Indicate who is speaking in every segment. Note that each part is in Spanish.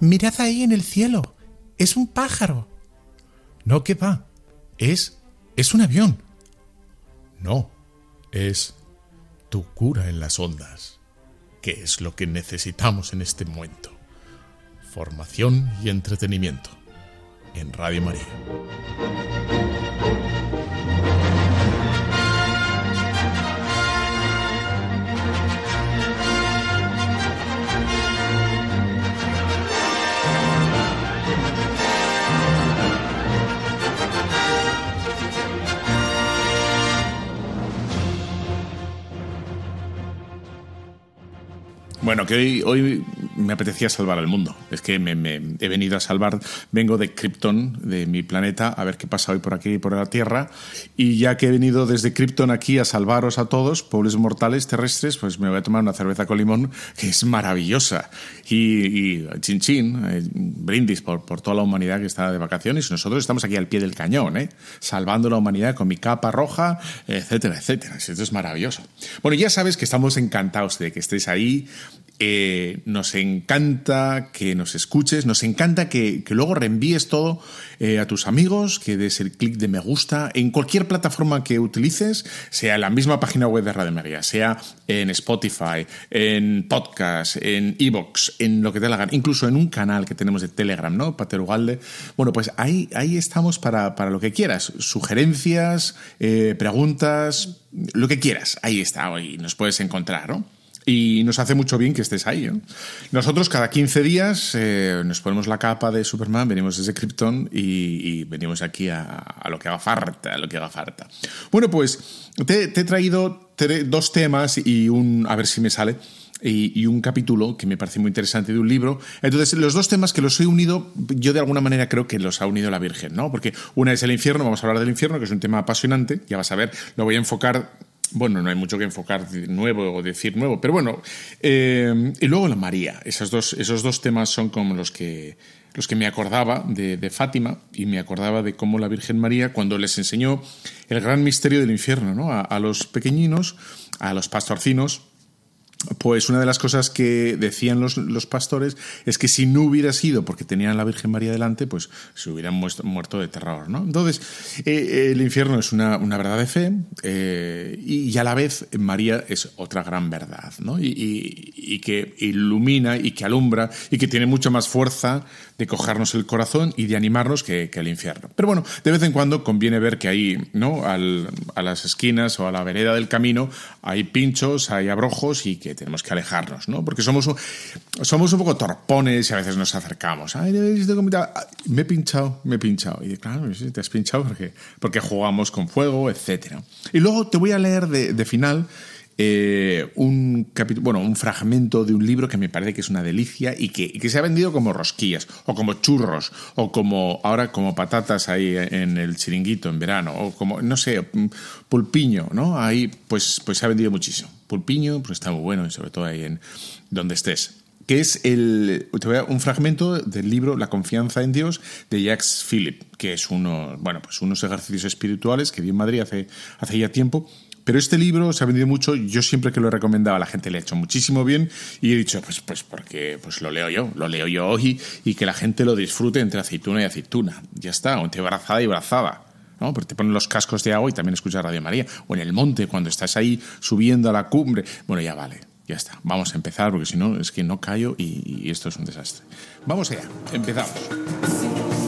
Speaker 1: Mirad ahí en el cielo. Es un pájaro. No, ¿qué va? Es. es un avión. No, es tu cura en las ondas, que es lo que necesitamos en este momento. Formación y entretenimiento en Radio María.
Speaker 2: Bueno, que hoy, hoy me apetecía salvar al mundo. Es que me, he venido a salvar, vengo de Krypton, de mi planeta, a ver qué pasa hoy por aquí y por la Tierra. Y ya que he venido desde Krypton aquí a salvaros a todos, pueblos mortales terrestres, pues me voy a tomar una cerveza con limón que es maravillosa. Y, y chin chin, eh, brindis por, por toda la humanidad que está de vacaciones. Nosotros estamos aquí al pie del cañón, ¿eh? salvando la humanidad con mi capa roja, etcétera, etcétera. Esto es maravilloso. Bueno, ya sabes que estamos encantados de que estés ahí nos encanta que nos escuches, nos encanta que, luego reenvíes todo eh, a tus amigos, que des el clic de me gusta en cualquier plataforma que utilices, sea la misma página web de Radio María, sea en Spotify, en podcast, en Evox, en lo que te hagan, incluso en un canal que tenemos de Telegram, ¿no? Paterugalde. Bueno, pues ahí, ahí estamos para, lo que quieras, sugerencias, eh, preguntas, lo que quieras, ahí está, ahí nos puedes encontrar, ¿no? Y nos hace mucho bien que estés ahí. Nosotros cada 15 días eh, nos ponemos la capa de Superman, venimos desde Krypton y, venimos aquí a, lo que haga falta, a lo que haga falta. Bueno, pues te, he traído dos temas y un, a ver si me sale, y, un capítulo que me parece muy interesante de un libro. Entonces, los dos temas que los he unido, yo de alguna manera creo que los ha unido la Virgen, ¿no? Porque una es el infierno, vamos a hablar del infierno, que es un tema apasionante, ya vas a ver, lo voy a enfocar bueno, no hay mucho que enfocar de nuevo o decir nuevo, pero bueno. Eh, y luego la María. Esos dos, esos dos temas son como los que, los que me acordaba de, Fátima y me acordaba de cómo la Virgen María, cuando les enseñó el gran misterio del infierno ¿no? a los pequeñinos, a los pastorcinos, pues una de las cosas que decían los, pastores es que si no hubiera sido porque tenían a la Virgen María delante, pues se hubieran muerto, de terror. ¿no? Entonces, eh, el infierno es una, verdad de fe eh, y, a la vez María es otra gran verdad, ¿no? y, que ilumina y que alumbra y que tiene mucha más fuerza de cogernos el corazón y de animarnos que, el infierno. Pero bueno, de vez en cuando conviene ver que ahí, ¿no? a las esquinas o a la vereda del camino hay pinchos, hay abrojos y que tenemos que alejarnos, ¿no? Porque somos, somos un poco torpones y a veces nos acercamos. Ay, me he pinchado, me he pinchado. Y claro, te has pinchado porque, porque jugamos con fuego, etc. Y luego te voy a leer de final eh, un capítulo, bueno, un fragmento de un libro que me parece que es una delicia y que, que, se ha vendido como rosquillas, o como churros, o como ahora como patatas ahí en el chiringuito en verano, o como, no sé, pulpiño, ¿no? Ahí pues, pues se ha vendido muchísimo. Pulpiño, pues está muy bueno, y sobre todo ahí en donde estés que es el, te voy a, un fragmento del libro La confianza en Dios de Jacques Philip, que es uno, bueno, pues unos ejercicios espirituales que vi en Madrid hace, hace ya tiempo. Pero este libro se ha vendido mucho, yo siempre que lo he recomendado a la gente le ha hecho muchísimo bien y he dicho, pues, pues porque pues lo leo yo, lo leo yo hoy y que la gente lo disfrute entre aceituna y aceituna. Ya está, entre brazada y brazada. ¿no? Porque te ponen los cascos de agua y también escuchas Radio María. O en el monte, cuando estás ahí subiendo a la cumbre. Bueno, ya vale. Ya está, vamos a empezar porque si no es que no callo y, y esto es un desastre. Vamos allá, empezamos.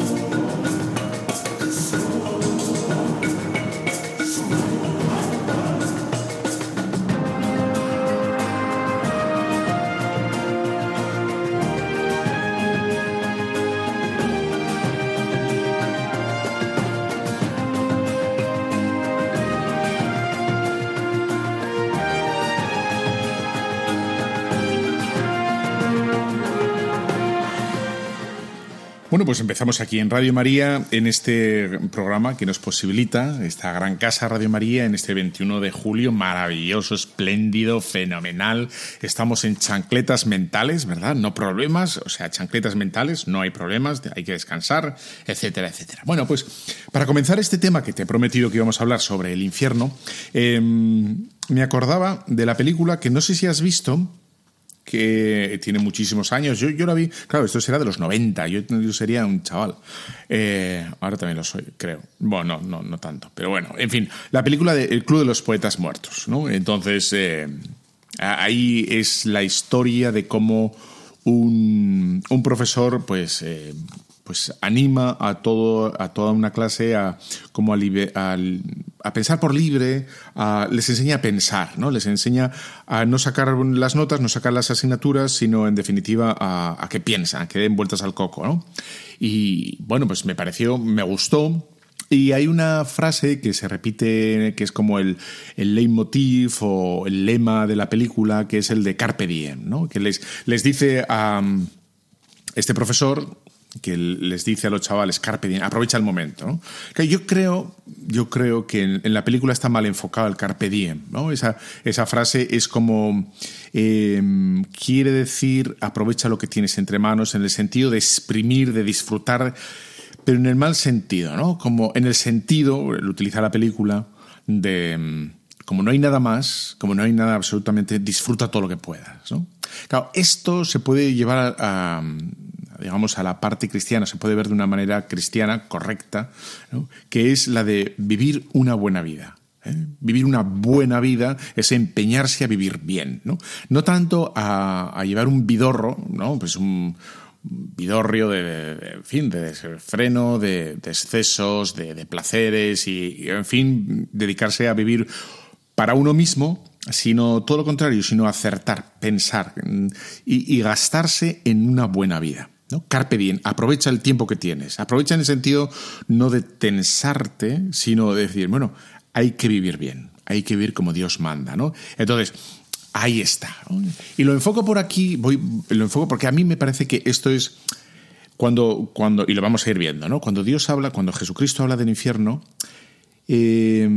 Speaker 2: Empezamos aquí en Radio María, en este programa que nos posibilita esta gran casa Radio María en este 21 de julio, maravilloso, espléndido, fenomenal. Estamos en chancletas mentales, ¿verdad? No problemas, o sea, chancletas mentales, no hay problemas, hay que descansar, etcétera, etcétera. Bueno, pues para comenzar este tema que te he prometido que íbamos a hablar sobre el infierno, eh, me acordaba de la película que no sé si has visto, que tiene muchísimos años. Yo, yo la vi, claro, esto será de los 90, yo, sería un chaval. Eh, ahora también lo soy, creo. Bueno, no, no, no tanto, pero bueno, en fin, la película de El Club de los Poetas Muertos, ¿no? Entonces, eh, ahí es la historia de cómo un, un profesor, pues, eh, pues anima a, todo, a toda una clase a, como a, a, pensar por libre, les enseña a pensar, ¿no? les enseña a no sacar las notas, no sacar las asignaturas, sino en definitiva a, que piensan, a que den vueltas al coco. ¿no? Y bueno, pues me pareció, me gustó. Y hay una frase que se repite, que es como el, el leitmotiv o el lema de la película, que es el de Carpe Diem, ¿no? que les, les dice a este profesor, que les dice a los chavales, carpe diem, aprovecha el momento. Que yo creo, yo creo que en, la película está mal enfocado el carpe diem. ¿no? Esa, esa frase es como, eh, quiere decir, aprovecha lo que tienes entre manos en el sentido de exprimir, de disfrutar, pero en el mal sentido, ¿no? Como en el sentido, lo utiliza la película, de como no hay nada más, como no hay nada absolutamente, disfruta todo lo que puedas. Claro, esto se puede llevar a, digamos, a la parte cristiana, se puede ver de una manera cristiana correcta, que es la de vivir una buena vida. ¿eh? Vivir una buena vida es empeñarse a vivir bien, no, no tanto a, llevar un vidorro, ¿no? pues un vidorrio de, fin, de freno, de, excesos, de, placeres y, en fin, dedicarse a vivir para uno mismo, sino todo lo contrario, sino acertar, pensar mm, y gastarse en una buena vida. ¿No? Carpe diem, aprovecha el tiempo que tienes. Aprovecha en el sentido no de tensarte, sino de decir, bueno, hay que vivir bien, hay que vivir como Dios manda, ¿no? Entonces, ahí está. Y lo enfoco por aquí, voy, lo enfoco porque a mí me parece que esto es cuando, cuando y lo vamos a ir viendo, ¿no? Cuando Dios habla, cuando Jesucristo habla del infierno, eh,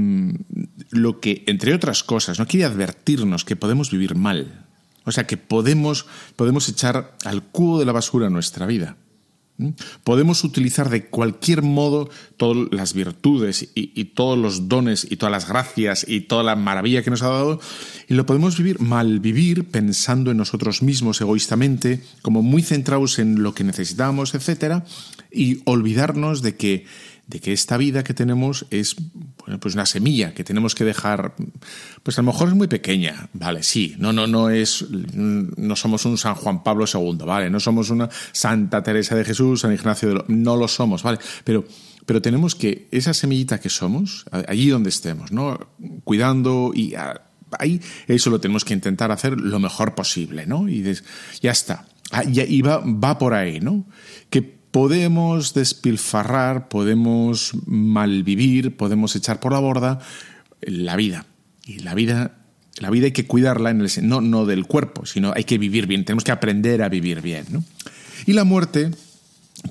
Speaker 2: lo que, entre otras cosas, no quiere advertirnos que podemos vivir mal, o sea que podemos, podemos echar al cubo de la basura nuestra vida. Podemos utilizar de cualquier modo todas las virtudes y, todos los dones y todas las gracias y toda la maravilla que nos ha dado y lo podemos vivir mal vivir pensando en nosotros mismos egoístamente, como muy centrados en lo que necesitamos, etcétera, y olvidarnos de que de que esta vida que tenemos es pues una semilla que tenemos que dejar, pues a lo mejor es muy pequeña, vale, sí, no, no, no es, no somos un San Juan Pablo II, vale, no somos una Santa Teresa de Jesús, San Ignacio de lo, no lo somos, vale, pero, pero tenemos que, esa semillita que somos, allí donde estemos, ¿no? Cuidando y ahí eso lo tenemos que intentar hacer lo mejor posible, ¿no? Y ya está. Ah, y va, va por ahí, ¿no? Que podemos despilfarrar, podemos malvivir, podemos echar por la borda la vida. Y la vida La vida hay que cuidarla, en el, no, no del cuerpo, sino hay que vivir bien, tenemos que aprender a vivir bien. ¿no? Y la muerte,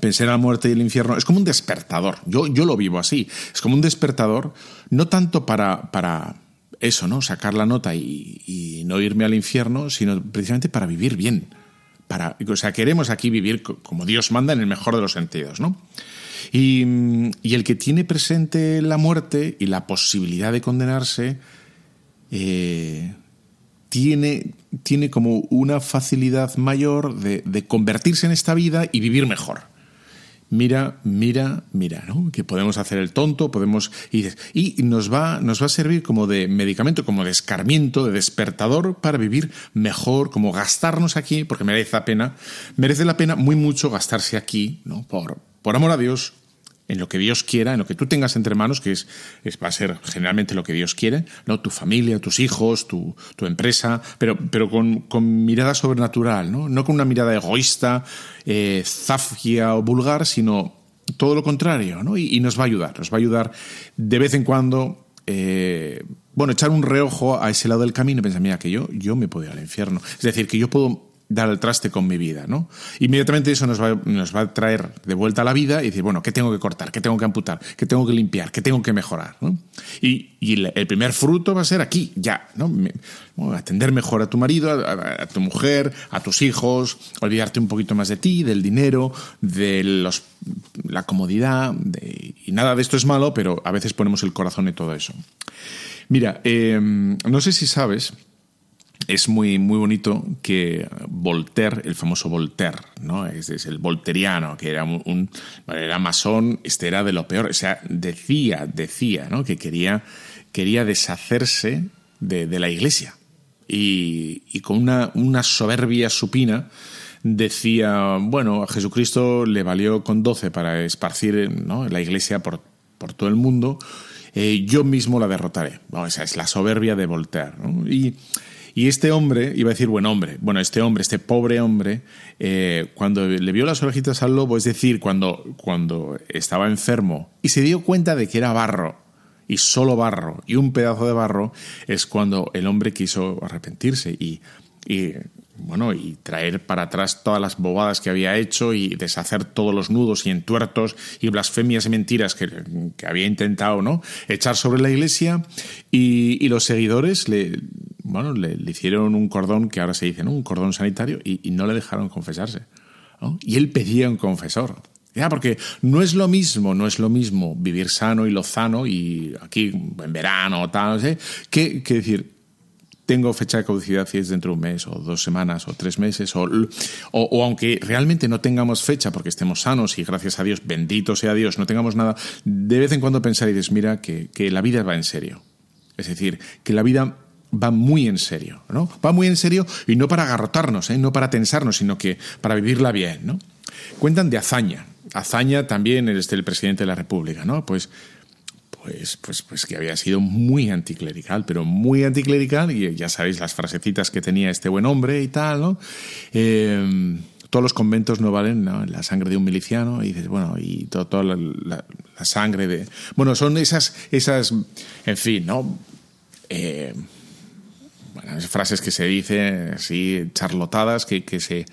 Speaker 2: pensar en la muerte y el infierno, es como un despertador. Yo, yo lo vivo así. Es como un despertador, no tanto para, para eso, ¿no? Sacar la nota y, y no irme al infierno, sino precisamente para vivir bien. Para, o sea, queremos aquí vivir como Dios manda en el mejor de los sentidos, ¿no? Y, y el que tiene presente la muerte y la posibilidad de condenarse, eh, tiene, tiene como una facilidad mayor de, de, convertirse en esta vida y vivir mejor. Mira, mira, mira, ¿no? Que podemos hacer el tonto, podemos. Y, y nos, va, nos va a servir como de medicamento, como de escarmiento, de despertador para vivir mejor, como gastarnos aquí, porque merece la pena, merece la pena muy mucho gastarse aquí, ¿no? Por, por amor a Dios, en lo que Dios quiera, en lo que tú tengas entre manos, que es, es va a ser generalmente lo que Dios quiere, ¿no? Tu familia, tus hijos, tu, tu empresa, pero, pero con, mirada sobrenatural, ¿no? No con una mirada egoísta, eh, zafia o vulgar, sino todo lo contrario, ¿no? Y, y, nos va a ayudar, nos va a ayudar de vez en cuando. Eh, bueno, echar un reojo a ese lado del camino y pensar, mira, que yo, yo me puedo ir al infierno. Es decir, que yo puedo dar el traste con mi vida, ¿no? Inmediatamente eso nos va, nos va a traer de vuelta a la vida y decir, bueno, ¿qué tengo que cortar? ¿Qué tengo que amputar? ¿Qué tengo que limpiar? ¿Qué tengo que mejorar? Y, el primer fruto va a ser aquí, ya, ¿no? Atender mejor a tu marido, a, tu mujer, a tus hijos, olvidarte un poquito más de ti, del dinero, de los, la comodidad, y nada de esto es malo, pero a veces ponemos el corazón en todo eso. Mira, eh, no sé si sabes, es muy, muy bonito que Voltaire, el famoso Voltaire, ¿no? Es, el volteriano, que era un, era masón, este era de lo peor. O sea, decía, decía, ¿no? Que quería, quería deshacerse de, de la iglesia. Y, con una, una, soberbia supina decía, bueno, a Jesucristo le valió con doce para esparcir ¿no? la iglesia por, por todo el mundo. Eh, yo mismo la derrotaré. Esa es la soberbia de Voltaire. Y y este hombre, iba a decir buen hombre, bueno, este hombre, este pobre hombre, eh, cuando le vio las orejitas al lobo, es decir, cuando, cuando estaba enfermo y se dio cuenta de que era barro, y solo barro, y un pedazo de barro, es cuando el hombre quiso arrepentirse y, y bueno, y traer para atrás todas las bobadas que había hecho y deshacer todos los nudos y entuertos y blasfemias y mentiras que, que había intentado, ¿no? Echar sobre la iglesia y, y los seguidores le, bueno, le, hicieron un cordón que ahora se dice, ¿no? Un cordón sanitario y, no le dejaron confesarse. ¿no? Y él pedía un confesor. Ya, porque no es lo mismo, no es lo mismo vivir sano y lozano y aquí en verano o tal, ¿sí? que, que decir, tengo fecha de caducidad si es dentro de un mes o dos semanas o tres meses o, o, o, aunque realmente no tengamos fecha porque estemos sanos y gracias a Dios, bendito sea Dios, no tengamos nada, de vez en cuando pensar y dices, mira, que, que la vida va en serio. Es decir, que la vida va muy en serio, ¿no? Va muy en serio y no para agarrotarnos, ¿eh? no para tensarnos, sino que para vivirla bien, ¿no? Cuentan de Azaña. Azaña también es el presidente de la República, ¿no? Pues pues, pues, pues que había sido muy anticlerical, pero muy anticlerical, y ya sabéis las frasecitas que tenía este buen hombre y tal, ¿no? Eh, todos los conventos no valen ¿no? la sangre de un miliciano, y dices, bueno, y toda la, la, sangre de. Bueno, son esas, esas en fin, ¿no? Eh, frases que se dicen así, charlotadas, que, que se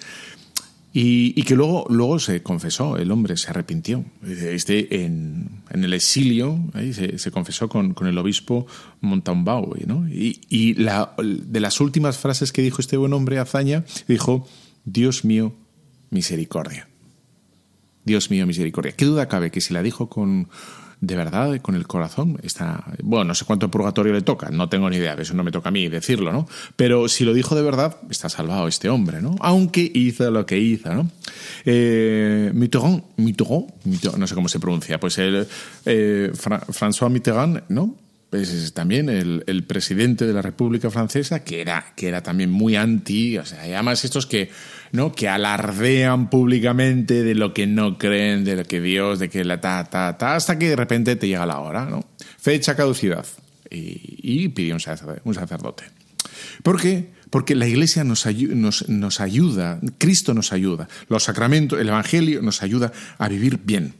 Speaker 2: y, que luego, luego se confesó, el hombre se arrepintió. Este, en, en el exilio se, se, confesó con, con, el obispo Montalbán. ¿no? Y, y la, de las últimas frases que dijo este buen hombre, Azaña, dijo, Dios mío, misericordia. Dios mío, misericordia. ¿Qué duda cabe que si la dijo con, de verdad, con el corazón, está. Bueno, no sé cuánto purgatorio le toca, no tengo ni idea, de eso no me toca a mí decirlo, ¿no? Pero si lo dijo de verdad, está salvado este hombre, ¿no? Aunque hizo lo que hizo, ¿no? Eh, Mitterrand, Mitterrand, no sé cómo se pronuncia, pues el eh, Fra François Mitterrand, ¿no? Pues también el, presidente de la República Francesa, que era, que era también muy anti, o sea, además estos que, ¿no? que alardean públicamente de lo que no creen, de lo que Dios, de que la ta, ta, ta, hasta que de repente te llega la hora, ¿no? Fecha caducidad. Y, y pidió un sacerdote, un. ¿Por qué? Porque la Iglesia nos, nos, nos ayuda, Cristo nos ayuda, los sacramentos, el Evangelio nos ayuda a vivir bien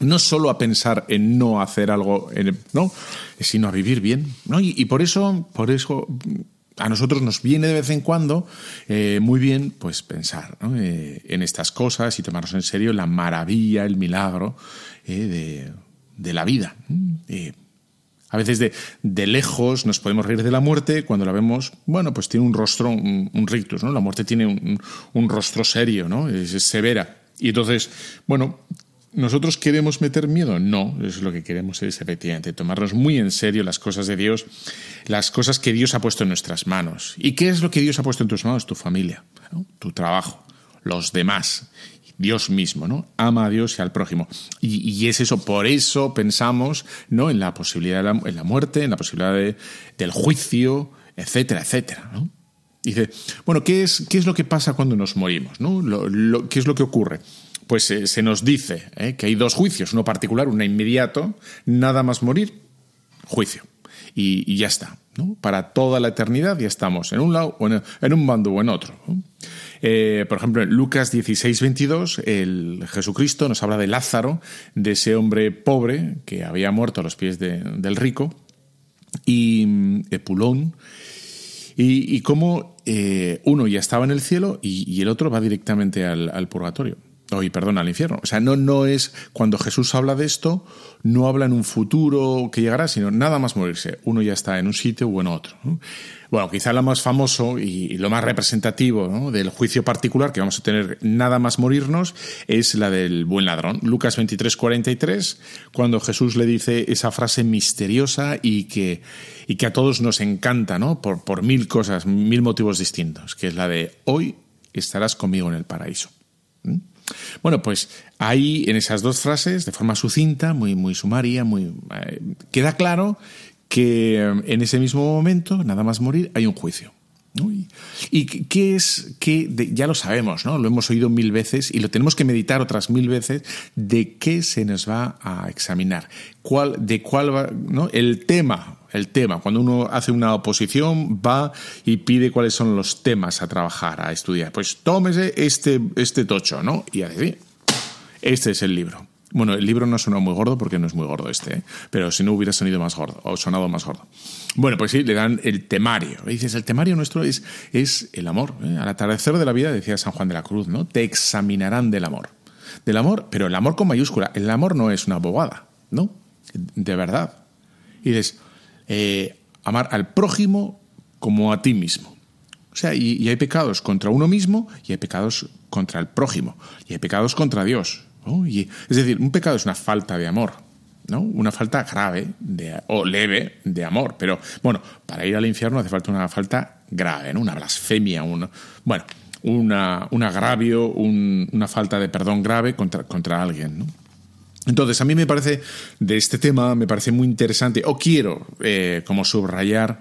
Speaker 2: no solo a pensar en no hacer algo, ¿no? sino a vivir bien. ¿no? Y, y, por eso, por eso a nosotros nos viene de vez en cuando eh, muy bien pues pensar eh, en estas cosas y tomarnos en serio la maravilla, el milagro de, de, la vida. A veces de, de, lejos nos podemos reír de la muerte cuando la vemos, bueno, pues tiene un rostro, un, rictus, ¿no? La muerte tiene un, un rostro serio, ¿no? Es, severa. Y entonces, bueno, ¿nosotros queremos meter miedo? No, es lo que queremos es efectivamente tomarnos muy en serio las cosas de Dios, las cosas que Dios ha puesto en nuestras manos. ¿Y qué es lo que Dios ha puesto en tus manos? Tu familia, tu trabajo, los demás. Dios mismo, ¿no? Ama a Dios y al prójimo. Y, es eso, por eso pensamos, ¿no? En la posibilidad de la, muerte, en la posibilidad del juicio, etcétera, etcétera, ¿no? dice, bueno, ¿qué es, ¿qué es lo que pasa cuando nos morimos? ¿no? ¿Qué es lo que ocurre? Pues eh, se nos dice ¿eh? que hay dos juicios, uno particular, uno inmediato, nada más morir, juicio. Y, ya está. ¿no? Para toda la eternidad ya estamos en un lado o en, un bando o en otro. Eh, por ejemplo, en Lucas 16, 22, el Jesucristo nos habla de Lázaro, de ese hombre pobre que había muerto a los pies del rico, y de mm, Pulón, y, cómo uno ya estaba en el cielo y, el otro va directamente al purgatorio. Oye, perdón, al infierno. O sea, no, no es cuando Jesús habla de esto, no habla en un futuro que llegará, sino nada más morirse. Uno ya está en un sitio o en otro. Bueno, quizá lo más famoso y lo más representativo del juicio particular que vamos a tener nada más morirnos es la del buen ladrón. Lucas 23, 43, cuando Jesús le dice esa frase misteriosa y que, y que a todos nos encanta, ¿no? Por, por mil cosas, mil motivos distintos, que es la de hoy estarás conmigo en el paraíso. Bueno, pues ahí en esas dos frases, de forma sucinta, muy, muy sumaria, muy, eh, queda claro que eh, en ese mismo momento, nada más morir, hay un juicio. ¿Y qué es? que ya lo sabemos, ¿no? Lo hemos oído mil veces y lo tenemos que meditar otras mil veces de qué se nos va a examinar. ¿Cuál, de cuál va, ¿no? El tema, el tema. Cuando uno hace una oposición, va y pide cuáles son los temas a trabajar, a estudiar. Pues tómese este, este tocho, ¿no? Y a decir, este es el libro. Bueno, el libro no suena muy gordo porque no es muy gordo este, ¿eh? pero si no hubiera sonido más gordo o sonado más gordo. Bueno, pues sí, le dan el temario. Dices, el temario nuestro es, es el amor. ¿eh? Al atardecer de la vida, decía San Juan de la Cruz, ¿no? Te examinarán del amor. Del amor, pero el amor con mayúscula. El amor no es una bobada, ¿no? De verdad. Y dices, eh, amar al prójimo como a ti mismo. O sea, y, hay pecados contra uno mismo y hay pecados contra el prójimo y hay pecados contra Dios. Es decir, un pecado es una falta de amor, ¿no? Una falta grave de, o leve de amor. Pero bueno, para ir al infierno hace falta una falta grave, ¿no? Una blasfemia, un, bueno, una, un agravio, una falta de perdón grave contra, contra alguien. Entonces, a mí me parece, de este tema, me parece muy interesante, o quiero eh, como subrayar,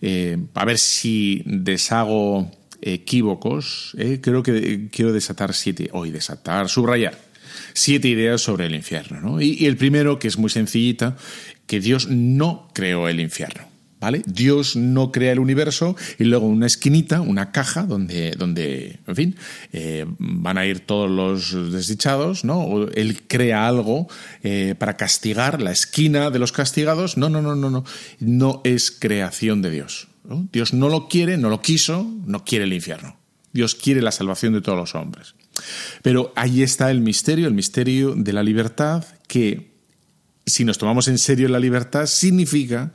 Speaker 2: eh, a ver si deshago equívocos, eh, creo que quiero desatar siete, hoy desatar, subrayar siete ideas sobre el infierno. y el primero, que es muy sencillita, que Dios no creó el infierno. ¿Vale? Dios no crea el universo y luego una esquinita, una caja donde, donde en fin, eh, van a ir todos los desdichados, ¿no? O él crea algo eh, para castigar la esquina de los castigados. No, no, no, no, no. No es creación de Dios. Dios no lo quiere, no lo quiso, no quiere el infierno. Dios quiere la salvación de todos los hombres. Pero ahí está el misterio, el misterio de la libertad, que si nos tomamos en serio la libertad, significa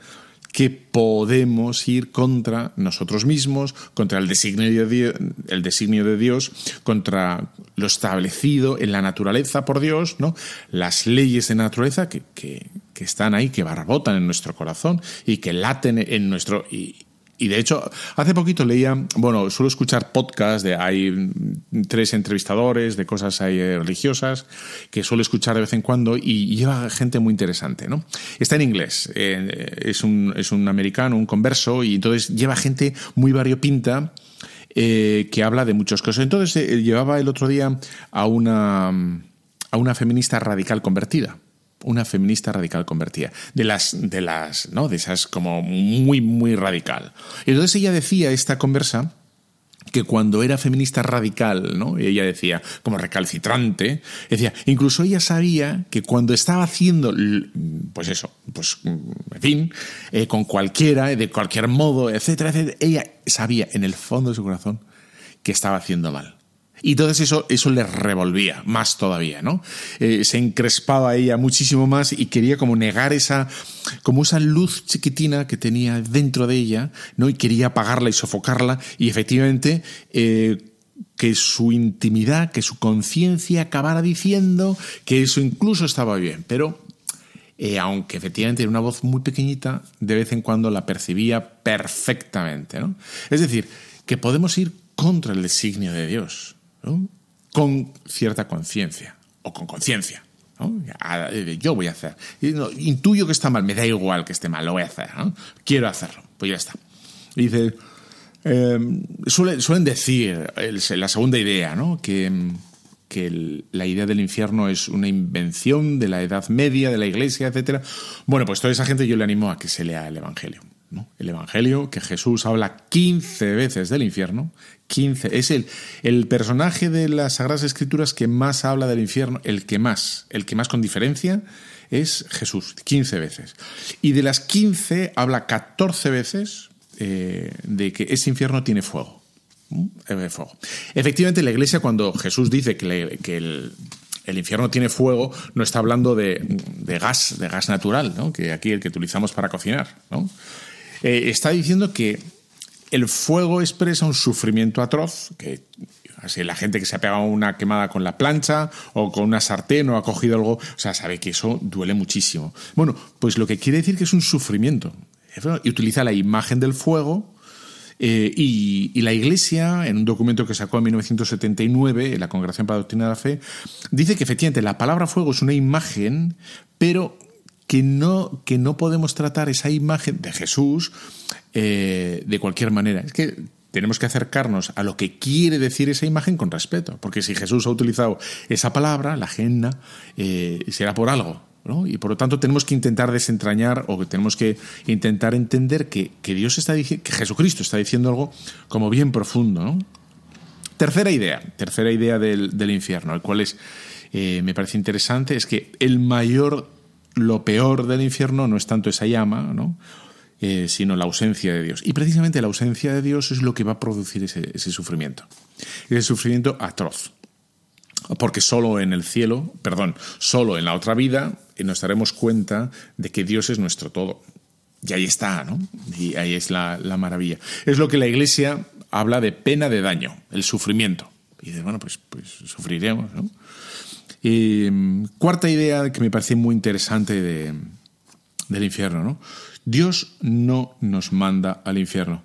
Speaker 2: que podemos ir contra nosotros mismos, contra el designio de Dios, contra lo establecido en la naturaleza por Dios, ¿no? las leyes de naturaleza que, están ahí, que barbotan en nuestro corazón y que laten en nuestro... y de hecho, hace poquito leía, bueno, suelo escuchar podcasts de hay tres entrevistadores de cosas ahí religiosas que suelo escuchar de vez en cuando y lleva gente muy interesante, ¿no? Está en inglés, eh, es, un, es un americano, un converso y entonces lleva gente muy variopinta eh, que habla de muchas cosas. Entonces eh, llevaba el otro día a una, a una feminista radical convertida una feminista radical convertida, de las, de las, ¿no? De esas como muy, muy radical. Y entonces ella decía, esta conversa, que cuando era feminista radical, ¿no? Ella decía, como recalcitrante, decía, incluso ella sabía que cuando estaba haciendo, pues eso, pues, en fin, eh, con cualquiera, de cualquier modo, etcétera, etcétera, ella sabía en el fondo de su corazón que estaba haciendo mal. Y entonces eso, eso le revolvía más todavía, ¿no? Eh, se encrespaba ella muchísimo más y quería como negar esa, como esa luz chiquitina que tenía dentro de ella, ¿no? Y quería apagarla y sofocarla y efectivamente eh, que su intimidad, que su conciencia acabara diciendo que eso incluso estaba bien, pero eh, aunque efectivamente era una voz muy pequeñita, de vez en cuando la percibía perfectamente. ¿no? Es decir, que podemos ir contra el designio de Dios con cierta conciencia o con conciencia. Yo voy a hacer. Intuyo que está mal, me da igual que esté mal, lo voy a hacer. Quiero hacerlo, pues ya está. dice, em, suelen, decir, la segunda idea, ¿no? que, que la idea del infierno es una invención de la Edad Media, de la Iglesia, etc. Bueno, pues toda esa gente yo le animo a que se lea el Evangelio. El Evangelio, que Jesús habla 15 veces del infierno, 15, es el, el personaje de las Sagradas Escrituras que más habla del infierno, el que más, el que más con diferencia es Jesús, 15 veces. Y de las 15 habla 14 veces eh, de que ese infierno tiene fuego. Eh, fuego. Efectivamente, la Iglesia cuando Jesús dice que, el, el infierno tiene fuego, no está hablando de, de, gas, de gas natural, que aquí el que utilizamos para cocinar. ¿no? Eh, está diciendo que el fuego expresa un sufrimiento atroz, que la gente que se ha pegado una quemada con la plancha o con una sartén o ha cogido algo, o sea, sabe que eso duele muchísimo. Bueno, pues lo que quiere decir que es un sufrimiento. Y utiliza la imagen del fuego eh, y, la Iglesia, en un documento que sacó en 1979, en la Congregación para la Doctrina de la Fe, dice que efectivamente la palabra fuego es una imagen, pero que no, que no podemos tratar esa imagen de Jesús eh, de cualquier manera. Es que tenemos que acercarnos a lo que quiere decir esa imagen con respeto, porque si Jesús ha utilizado esa palabra, la agenda, eh, será por algo. ¿no? Y por lo tanto tenemos que intentar desentrañar o que tenemos que intentar entender que, Dios está que Jesucristo está diciendo algo como bien profundo. ¿no? Tercera idea, tercera idea del, del infierno, el cual es, eh, me parece interesante, es que el mayor lo peor del infierno no es tanto esa llama, ¿no? Eh, sino la ausencia de Dios. Y precisamente la ausencia de Dios es lo que va a producir ese, sufrimiento. Ese sufrimiento atroz. Porque solo en el cielo, perdón, solo en la otra vida eh, nos daremos cuenta de que Dios es nuestro todo. Y ahí está, ¿no? Y ahí es la, maravilla. Es lo que la Iglesia habla de pena de daño, el sufrimiento. Y dice, bueno, pues, pues sufriremos, ¿no? Mm, cuarta idea que me parece muy interesante del infierno, ¿no? Dios no nos manda al infierno.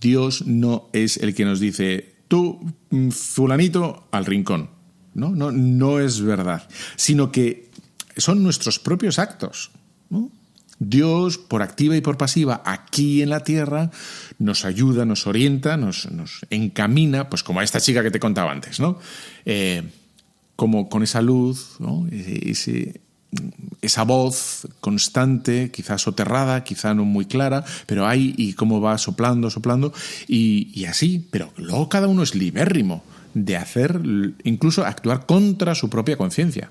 Speaker 2: Dios no es el que nos dice, tú, mm, fulanito, al rincón. No, no, no es verdad. Sino que son nuestros propios actos. Dios, por activa y por pasiva, aquí en la tierra, nos ayuda, nos orienta, nos, encamina, pues como a esta chica que te contaba antes, ¿no? Eh, como con esa luz, esa voz constante, quizás soterrada, quizá no muy clara, pero hay y cómo va soplando, soplando, y, así, pero luego cada uno es libérrimo de hacer, incluso actuar contra su propia conciencia.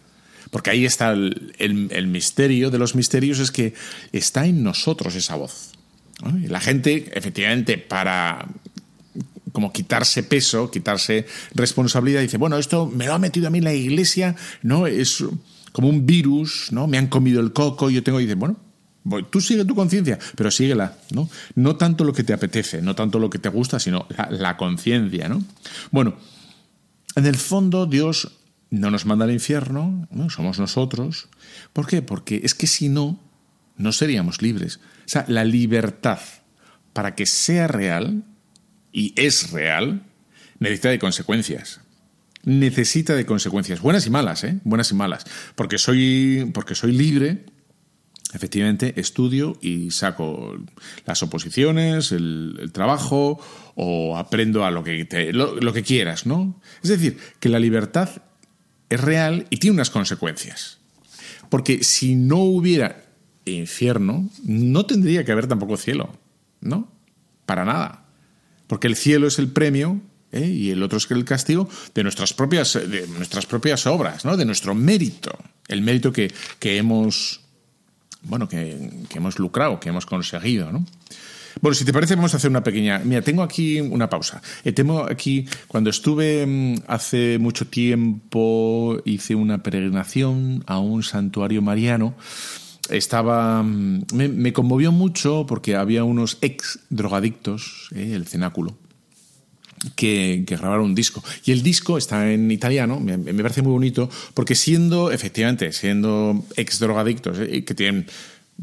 Speaker 2: Porque ahí está el, misterio de los misterios, es que está en nosotros esa voz. la gente, efectivamente, para como quitarse peso, quitarse responsabilidad. Dice, bueno, esto me lo ha metido a mí la iglesia, ¿no? Es como un virus, ¿no? Me han comido el coco, yo tengo, dice, bueno, tú sigue tu conciencia, pero síguela, ¿no? No tanto lo que te apetece, no tanto lo que te gusta, sino la, conciencia, ¿no? Bueno, en el fondo Dios no nos manda al infierno, ¿no? somos nosotros. ¿Por qué? Porque es que si no, no seríamos libres. O sea, la libertad, para que sea real, y es real, necesita de consecuencias. Necesita de consecuencias, buenas y malas, ¿eh? Buenas y malas. Porque soy, porque soy libre, efectivamente, estudio y saco las oposiciones, el, trabajo, o aprendo a lo que, lo que quieras, ¿no? Es decir, que la libertad es real y tiene unas consecuencias. Porque si no hubiera infierno, no tendría que haber tampoco cielo, ¿no? Para nada. Porque el cielo es el premio ¿eh? y el otro es el castigo de nuestras propias, de nuestras propias obras, ¿no? de nuestro mérito. El mérito que, que hemos, bueno, que, que, hemos lucrado, que hemos conseguido. ¿no? Bueno, si te parece, vamos a hacer una pequeña. Mira, tengo aquí una pausa. Eh, tengo aquí, cuando estuve mm, hace mucho tiempo, hice una peregrinación a un santuario mariano estaba mm, me, conmovió mucho porque había unos ex drogadictos, eh, el cenáculo, que, grabaron un disco. Y el disco está en italiano, me, parece muy bonito, porque siendo, efectivamente, siendo ex drogadictos, eh, que tienen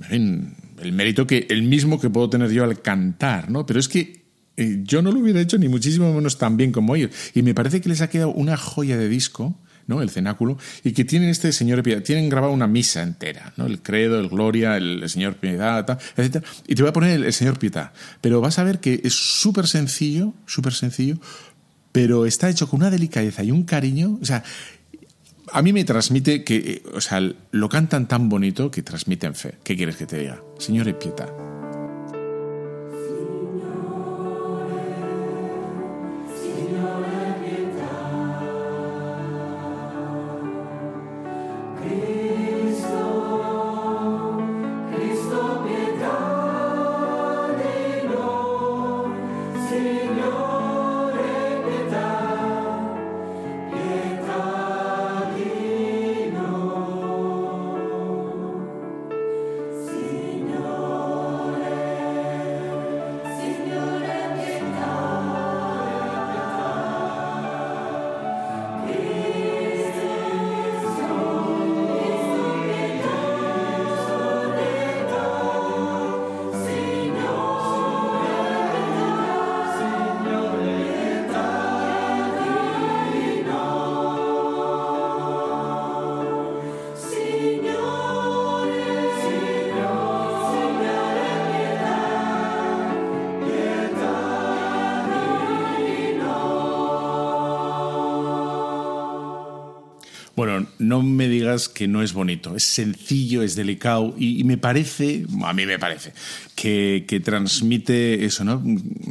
Speaker 2: el mérito que el mismo que puedo tener yo al cantar, ¿no? Pero es que eh, yo no lo hubiera hecho ni muchísimo menos tan bien como ellos. Y me parece que les ha quedado una joya de disco ¿no? el cenáculo, y que tienen este Señor Piedad, tienen grabado una misa entera, ¿no? el credo, el gloria, el, Señor Piedad, etc. Y te voy a poner el, Señor Pietà, pero vas a ver que es súper sencillo, súper sencillo, pero está hecho con una delicadeza y un cariño, o sea, a mí me transmite que, o sea, lo cantan tan bonito que transmiten fe. ¿Qué quieres que te diga? Señor Pietà. No me digas que no es bonito, es sencillo, es delicado y, me parece, a mí me parece, que, transmite eso, ¿no?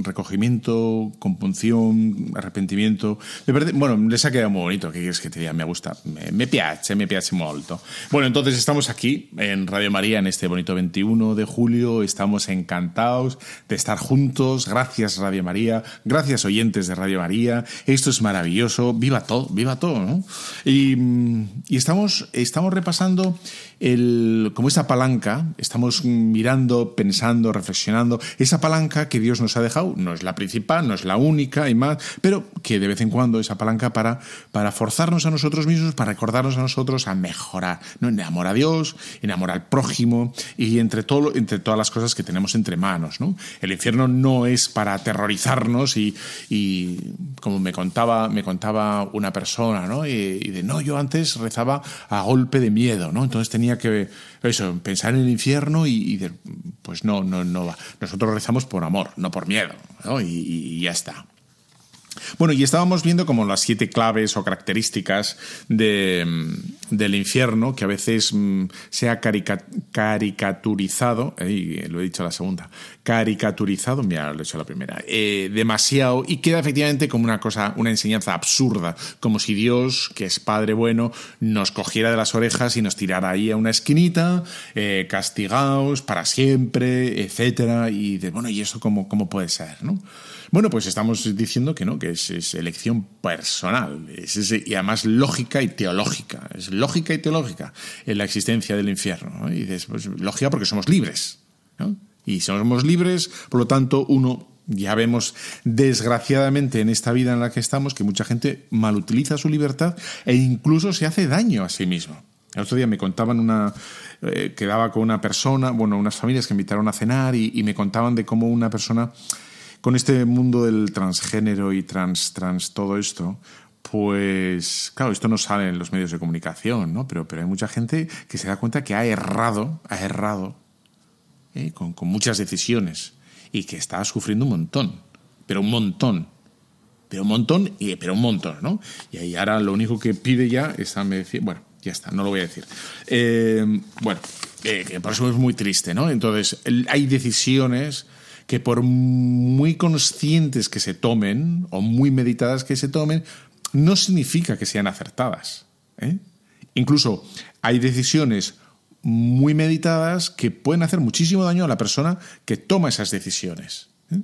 Speaker 2: Recogimiento, compunción, arrepentimiento. Bueno, les ha quedado muy bonito, ¿qué quieres que te diga? Me gusta, me, piace, me piace molto. Bueno, entonces estamos aquí en Radio María en este bonito 21 de julio, estamos encantados de estar juntos, gracias Radio María, gracias oyentes de Radio María, esto es maravilloso, viva todo, viva todo, ¿no? Y estamos, estamos repasando el, como esa palanca, estamos mirando, pensando, reflexionando, esa palanca que Dios nos ha dejado, no es la principal, no es la única y más, pero que de vez en cuando esa palanca para, para forzarnos a nosotros mismos, para recordarnos a nosotros a mejorar, ¿no? en a Dios, en amor al prójimo y entre, todo, entre todas las cosas que tenemos entre manos. ¿no? El infierno no es para aterrorizarnos y, y como me contaba, me contaba una persona, ¿no? Y, y de no, yo antes rezaba a golpe de miedo, ¿no? Entonces tenía que eso, pensar en el infierno y, pues no, no, no va. Nosotros rezamos por amor, no por miedo, ¿no? y ya está. Bueno, y estábamos viendo como las siete claves o características de, mm, del infierno, que a veces mm, se ha caricaturizado, lo he dicho la segunda, caricaturizado, mira, lo he dicho la primera, eh, demasiado, y queda efectivamente como una cosa, una enseñanza absurda, como si Dios, que es Padre bueno, nos cogiera de las orejas y nos tirara ahí a una esquinita, eh, castigados para siempre, etcétera, y de, bueno, ¿y eso cómo, cómo puede ser, no? Bueno, pues estamos diciendo que no, que es, elección personal, es, y además lógica y teológica, es lógica y teológica en la existencia del infierno. Y dices, pues lógica porque somos libres, ¿no? Y somos libres, por lo tanto, uno ya vemos desgraciadamente en esta vida en la que estamos que mucha gente malutiliza su libertad e incluso se hace daño a sí mismo. El otro día me contaban una. Eh, quedaba con una persona, bueno, unas familias que invitaron a cenar y me contaban de cómo una persona con este mundo del transgénero y trans, trans todo esto, pues claro, esto no sale en los medios de comunicación, ¿no? Pero, pero hay mucha gente que se da cuenta que ha errado, ha errado ¿eh? con, muchas decisiones y que está sufriendo un montón, pero un montón, pero un montón, y, pero un montón, ¿no? Y ahí ahora lo único que pide ya es a bueno, ya está, no lo voy a decir. Eh, bueno, eh, por eso es muy triste, ¿no? Entonces, hay decisiones que por muy conscientes que se tomen o muy meditadas que se tomen, no significa que sean acertadas. ¿eh? Incluso hay decisiones muy meditadas que pueden hacer muchísimo daño a la persona que toma esas decisiones. ¿eh?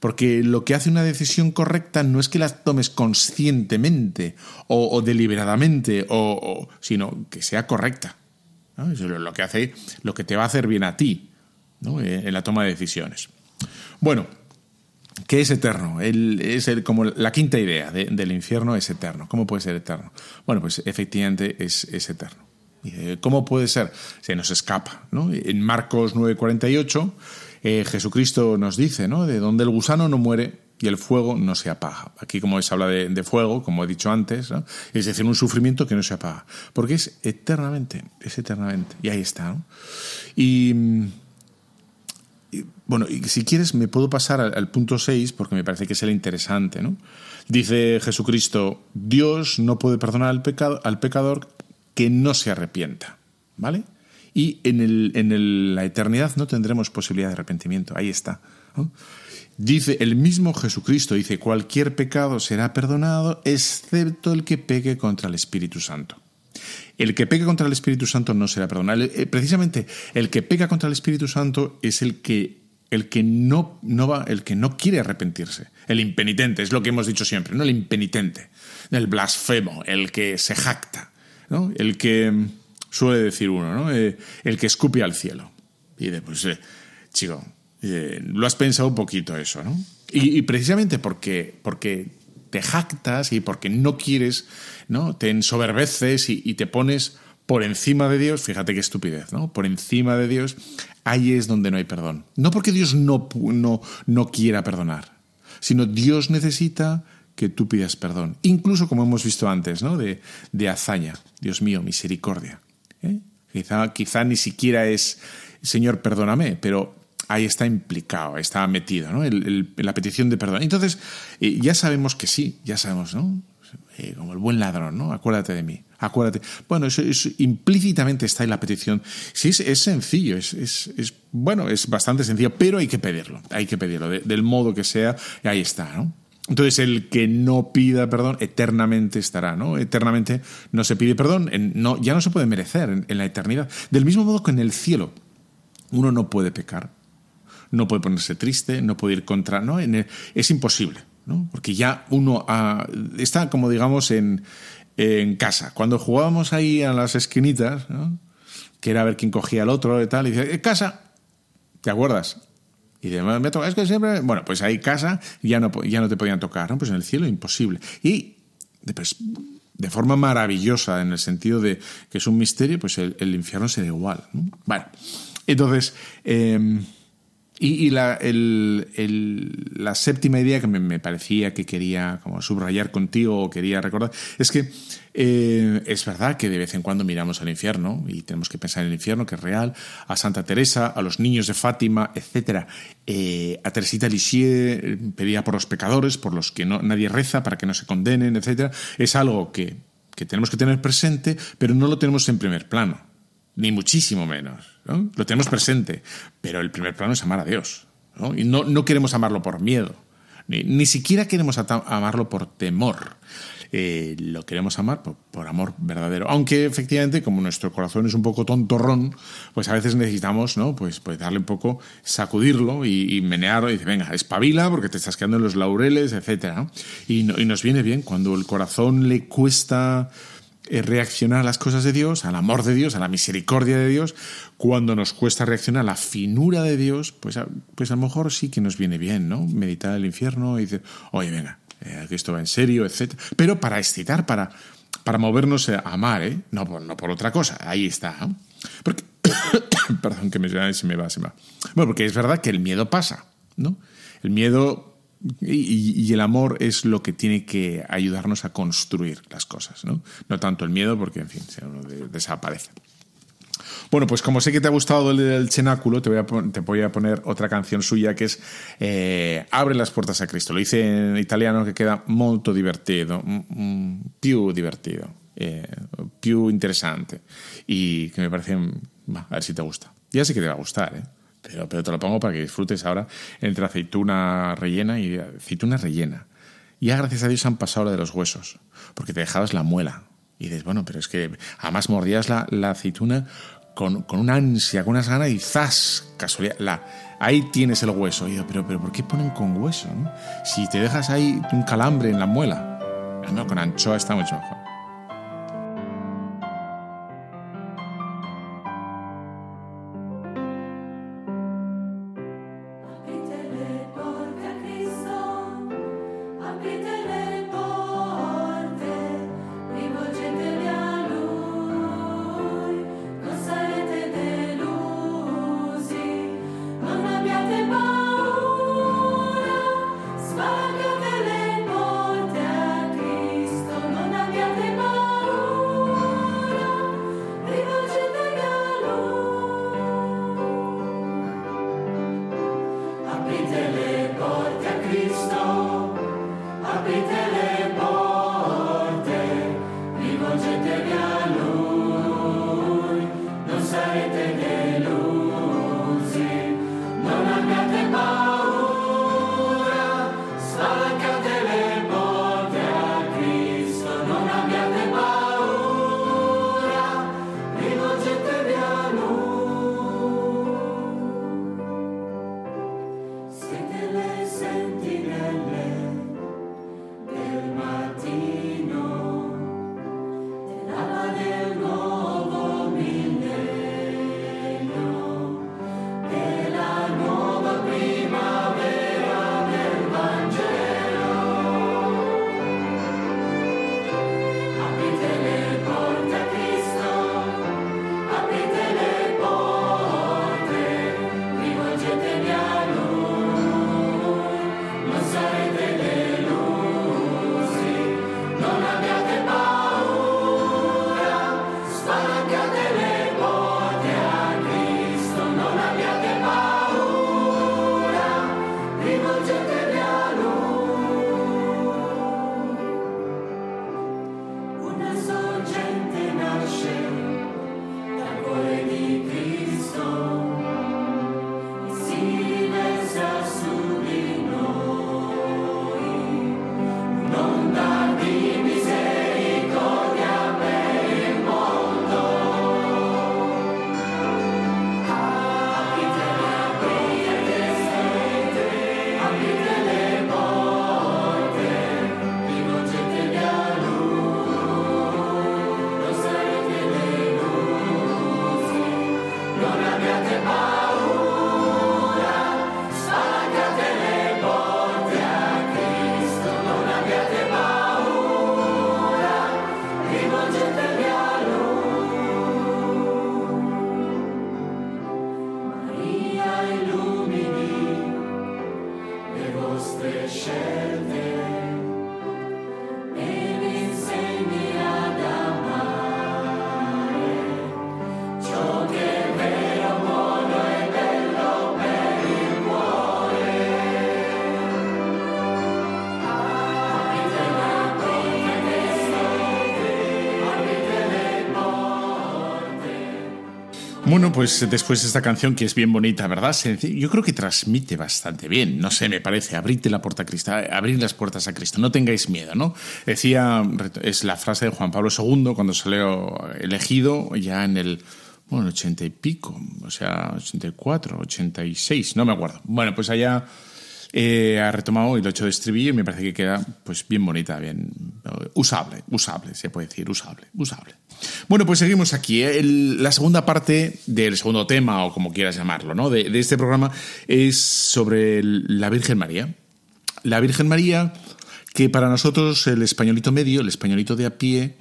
Speaker 2: Porque lo que hace una decisión correcta no es que la tomes conscientemente o, deliberadamente, o, sino que sea correcta. Eso es lo que hace, lo que te va a hacer bien a ti eh, en la toma de decisiones. Bueno, ¿qué es eterno? es como la quinta idea del infierno es eterno. ¿Cómo puede ser eterno? Bueno, pues efectivamente es, es eterno. ¿Cómo puede ser? Se nos escapa. En Marcos 9:48, eh, Jesucristo nos dice. De donde el gusano no muere y el fuego no se apaga. Aquí, como se habla de, fuego, como he dicho antes, es decir, un sufrimiento que no se apaga. Porque es eternamente, es eternamente. Y ahí está. Y, bueno, y si quieres, me puedo pasar al, punto 6, porque me parece que es el interesante. Dice Jesucristo: Dios no puede perdonar al, pecado, al pecador que no se arrepienta. ¿Vale? Y en, el, en la eternidad no tendremos posibilidad de arrepentimiento. Ahí está. Dice el mismo Jesucristo, dice, cualquier pecado será perdonado excepto el que peque contra el Espíritu Santo. El que peque contra el Espíritu Santo no será perdonado. Eh, precisamente el que peca contra el Espíritu Santo es el que, el que no, no va, el que no quiere arrepentirse. El impenitente, es lo que hemos dicho siempre, ¿no? El impenitente, el blasfemo, el que se jacta, ¿no? El que suele decir uno, ¿no? Eh, el que escupe al cielo. Y después, eh, chico, eh, lo has pensado un poquito eso, ¿no? Y, precisamente porque, porque te jactas y porque no quieres, ¿no? Te ensoberbeces y, te pones por encima de Dios, fíjate qué estupidez, ¿no? Por encima de Dios, ahí es donde no hay perdón. No porque Dios no, no, no quiera perdonar, sino Dios necesita que tú pidas perdón. Incluso como hemos visto antes, ¿no? De, de hazaña. Dios mío, misericordia. ¿eh? Quizá, quizá ni siquiera es, Señor, perdóname, pero ahí está implicado, está metido, ¿no? la petición de perdón. Entonces, eh, ya sabemos que sí, ya sabemos, ¿no? Eh, como el buen ladrón, ¿no? Acuérdate de mí, acuérdate. Bueno, eso, implícitamente está en la petición. Sí, es, sencillo, es, es, bueno, es bastante sencillo, pero hay que pedirlo, hay que pedirlo, del modo que sea, ahí está, ¿no? Entonces, el que no pida perdón eternamente estará, ¿no? Eternamente no se pide perdón, no, ya no se puede merecer en, la eternidad. Del mismo modo que en el cielo, uno no puede pecar, no puede ponerse triste, no puede ir contra, ¿no? es imposible, ¿no? Porque ya uno está, como digamos, en, en, casa. Cuando jugábamos ahí a las esquinitas, que era ver quién cogía al otro y tal, y dice, casa, ¿te acuerdas? Y demás me toca, es que siempre, bueno, pues ahí casa ya no, ya no te podían tocar, ¿no? Pues en el cielo imposible. Y pues, de forma maravillosa, en el sentido de que es un misterio, pues el, infierno será igual. ¿no? Bueno, entonces, eh, y, la, la, séptima idea que me, parecía que quería como subrayar contigo o quería recordar es que eh, es verdad que de vez en cuando miramos al infierno y tenemos que pensar en el infierno, que es real, a Santa Teresa, a los niños de Fátima, etc. Eh, a Teresita Lisieux pedía por los pecadores, por los que no, nadie reza, para que no se condenen, etc. Es algo que, que tenemos que tener presente, pero no lo tenemos en primer plano ni muchísimo menos. Lo tenemos presente, pero el primer plano es amar a Dios. Y no, no, queremos amarlo por miedo, ni, ni siquiera queremos amarlo por temor. Eh, lo queremos amar por, amor verdadero. Aunque efectivamente, como nuestro corazón es un poco tontorrón, pues a veces necesitamos, ¿no? Pues, pues darle un poco, sacudirlo y, menearlo y decir, venga, espabila porque te estás quedando en los laureles, etc. Y, y nos viene bien cuando el corazón le cuesta reaccionar a las cosas de Dios, al amor de Dios, a la misericordia de Dios, cuando nos cuesta reaccionar a la finura de Dios, pues a, pues a lo mejor sí que nos viene bien, ¿no? Meditar el infierno y decir, oye, venga, eh, que esto va en serio, etc. Pero para excitar, para, para movernos a amar, ¿eh? No por, no por otra cosa, ahí está. Porque, perdón, que me, se me va, se me va. Bueno, porque es verdad que el miedo pasa, ¿no? El miedo y, el amor es lo que tiene que ayudarnos a construir las cosas, ¿no? No tanto el miedo, porque, en fin, uno desaparece. Bueno, pues como sé que te ha gustado el del cenáculo, te voy a, te voy a poner otra canción suya que es eh, Abre las puertas a Cristo. Lo hice en italiano que queda molto divertido, più divertido, eh, più interesante y que me parece, a ver si te gusta. Ya sé que te va a gustar, ¿eh?
Speaker 3: pero, pero te lo pongo para que disfrutes ahora entre aceituna rellena y aceituna rellena. Ya gracias a Dios han pasado la de los huesos, porque te dejabas la muela. Y dices, bueno, pero es que además mordías la, la aceituna con, con, una ansia, con unas ganas y ¡zas! Casualidad, ahí tienes el hueso. Pero, pero ¿por qué ponen con hueso? No? Si te dejas ahí un calambre en la muela. No, con anchoa está mucho mejor. Aprite le porte a Cristo, aprite Bueno, pues después de esta canción que es bien bonita, ¿verdad? Yo creo que transmite bastante bien. No sé, me parece. Abrirte la puerta a Cristo, abrir las puertas a Cristo. No tengáis miedo, ¿no? Decía, es la frase de Juan Pablo II cuando salió elegido ya en el bueno, ochenta y pico, o sea, 84, 86, no me acuerdo. Bueno, pues allá eh, ha retomado y lo ha hecho de estribillo y me parece que queda pues bien bonita, bien usable, usable, se puede decir, usable, usable. Bueno, pues seguimos aquí. ¿eh? la segunda parte del segundo tema, o como quieras llamarlo, ¿no? de, este programa es sobre la Virgen María. La Virgen María, que para nosotros el españolito medio, el españolito de a pie,